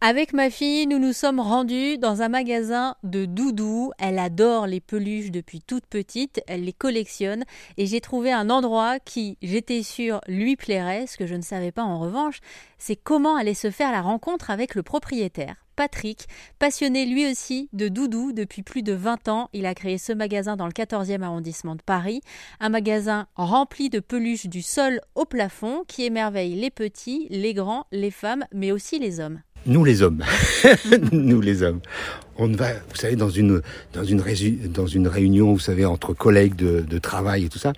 Avec ma fille, nous nous sommes rendus dans un magasin de doudous. Elle adore les peluches depuis toute petite, elle les collectionne et j'ai trouvé un endroit qui, j'étais sûre, lui plairait. Ce que je ne savais pas en revanche, c'est comment allait se faire la rencontre avec le propriétaire. Patrick, passionné lui aussi de doudous depuis plus de 20 ans, il a créé ce magasin dans le 14e arrondissement de Paris, un magasin rempli de peluches du sol au plafond qui émerveille les petits, les grands, les femmes, mais aussi les hommes. Nous les hommes, nous les hommes, on va, vous savez, dans une dans une dans une réunion, vous savez, entre collègues de, travail et tout ça,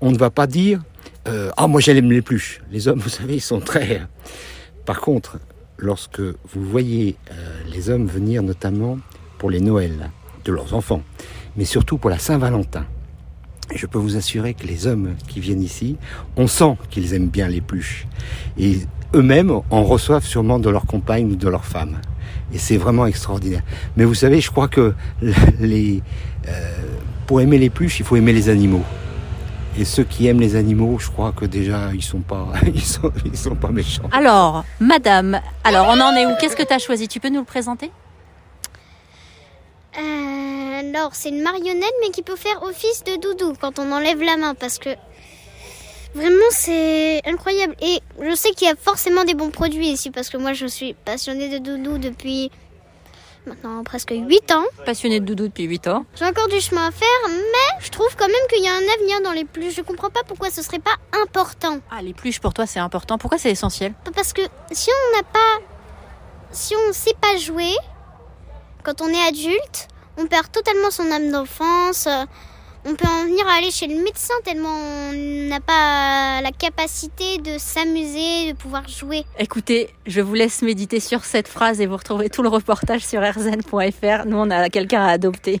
on ne va pas dire euh, ah moi j'aime les pluches. Les hommes, vous savez, ils sont très. Par contre, lorsque vous voyez euh, les hommes venir, notamment pour les Noëls de leurs enfants, mais surtout pour la Saint-Valentin, je peux vous assurer que les hommes qui viennent ici, on sent qu'ils aiment bien les pluches. Et eux-mêmes en reçoivent sûrement de leur compagne ou de leur femme. Et c'est vraiment extraordinaire. Mais vous savez, je crois que les, euh, pour aimer les pluches, il faut aimer les animaux. Et ceux qui aiment les animaux, je crois que déjà ils sont pas, ils sont, ils sont pas méchants. Alors, Madame, alors on en est où? Qu'est-ce que tu as choisi? Tu peux nous le présenter euh, Alors, c'est une marionnette, mais qui peut faire office de doudou quand on enlève la main, parce que Vraiment, c'est incroyable. Et je sais qu'il y a forcément des bons produits ici parce que moi, je suis passionnée de doudou depuis maintenant presque 8 ans. Passionnée de doudou depuis 8 ans. J'ai encore du chemin à faire, mais je trouve quand même qu'il y a un avenir dans les pluches. Je comprends pas pourquoi ce serait pas important. Ah, les pluches pour toi, c'est important. Pourquoi c'est essentiel? Parce que si on n'a pas. Si on sait pas jouer, quand on est adulte, on perd totalement son âme d'enfance on peut en venir à aller chez le médecin tellement on n'a pas la capacité de s'amuser, de pouvoir jouer. Écoutez, je vous laisse méditer sur cette phrase et vous retrouvez tout le reportage sur rzn.fr. Nous, on a quelqu'un à adopter.